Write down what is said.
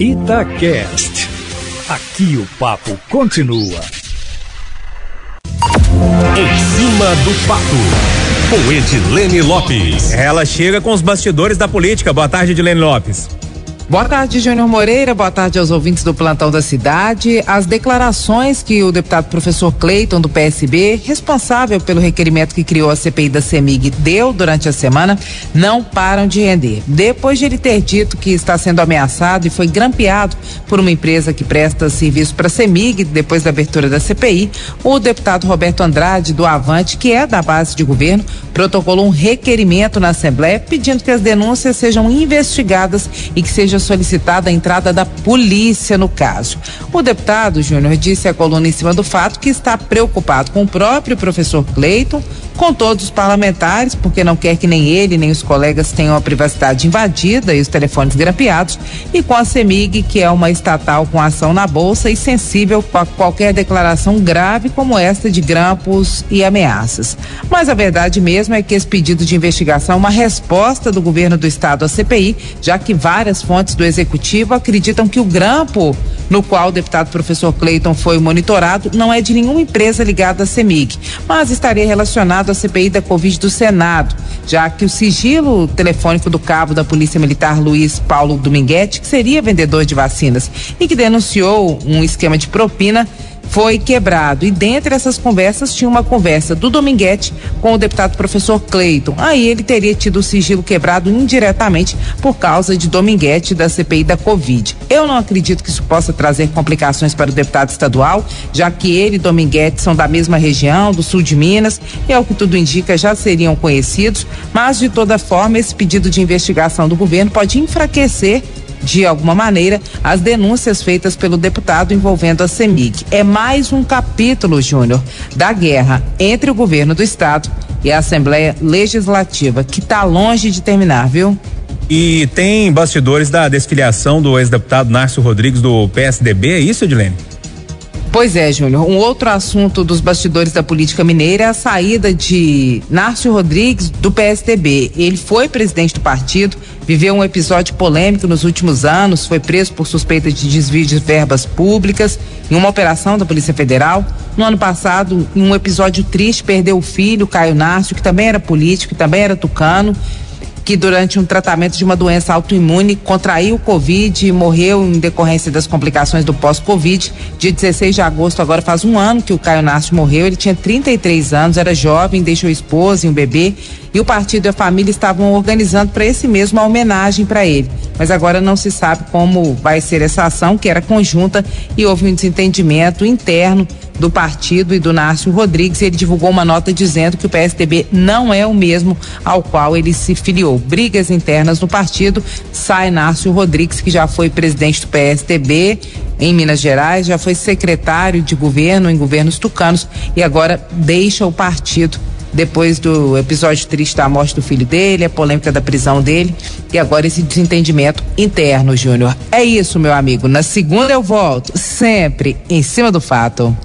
Itacast. Aqui o papo continua. Em cima do papo, com Edilene Lopes. Ela chega com os bastidores da política. Boa tarde, Edilene Lopes. Boa tarde, Júnior Moreira. Boa tarde aos ouvintes do Plantão da Cidade. As declarações que o deputado professor Cleiton, do PSB, responsável pelo requerimento que criou a CPI da CEMIG, deu durante a semana, não param de render. Depois de ele ter dito que está sendo ameaçado e foi grampeado por uma empresa que presta serviço para a CEMIG, depois da abertura da CPI, o deputado Roberto Andrade, do Avante, que é da base de governo, protocolou um requerimento na Assembleia pedindo que as denúncias sejam investigadas e que seja solicitada a entrada da polícia no caso. O deputado Júnior disse à coluna em cima do fato que está preocupado com o próprio professor Cleiton, com todos os parlamentares, porque não quer que nem ele nem os colegas tenham a privacidade invadida e os telefones grampeados, e com a CEMIG, que é uma estatal com ação na bolsa e sensível a qualquer declaração grave como esta de grampos e ameaças. Mas a verdade mesmo é que esse pedido de investigação é uma resposta do governo do estado à CPI, já que várias fontes do executivo acreditam que o grampo no qual o deputado professor Cleiton foi monitorado não é de nenhuma empresa ligada à CEMIG, mas estaria relacionado à CPI da Covid do Senado, já que o sigilo telefônico do cabo da Polícia Militar Luiz Paulo Dominguete, que seria vendedor de vacinas e que denunciou um esquema de propina foi quebrado. E dentre essas conversas tinha uma conversa do Dominguete com o deputado professor Cleiton. Aí ele teria tido o sigilo quebrado indiretamente por causa de Dominguete da CPI da Covid. Eu não acredito que isso possa trazer complicações para o deputado estadual, já que ele e Dominguete são da mesma região, do sul de Minas, e é o que tudo indica já seriam conhecidos, mas de toda forma esse pedido de investigação do governo pode enfraquecer de alguma maneira, as denúncias feitas pelo deputado envolvendo a CEMIG. É mais um capítulo, Júnior, da guerra entre o governo do estado e a Assembleia Legislativa, que está longe de terminar, viu? E tem bastidores da desfiliação do ex-deputado Nárcio Rodrigues do PSDB, é isso, Edilene? Pois é, Júnior. Um outro assunto dos bastidores da política mineira é a saída de Nárcio Rodrigues do PSDB. Ele foi presidente do partido, viveu um episódio polêmico nos últimos anos, foi preso por suspeita de desvio de verbas públicas em uma operação da Polícia Federal. No ano passado, em um episódio triste, perdeu o filho, Caio Nárcio, que também era político, que também era tucano que durante um tratamento de uma doença autoimune contraiu o Covid e morreu em decorrência das complicações do pós-Covid. Dia 16 de agosto, agora faz um ano que o Caio Nácio morreu. Ele tinha 33 anos, era jovem, deixou esposa e um bebê. E o partido e a família estavam organizando para esse mesmo uma homenagem para ele. Mas agora não se sabe como vai ser essa ação, que era conjunta, e houve um desentendimento interno do partido e do Nárcio Rodrigues. Ele divulgou uma nota dizendo que o PSDB não é o mesmo ao qual ele se filiou. Brigas internas no partido. Sai Nárcio Rodrigues, que já foi presidente do PSDB em Minas Gerais, já foi secretário de governo em governos tucanos e agora deixa o partido depois do episódio triste da morte do filho dele, a polêmica da prisão dele e agora esse desentendimento interno, Júnior. É isso, meu amigo. Na segunda eu volto, sempre em cima do fato.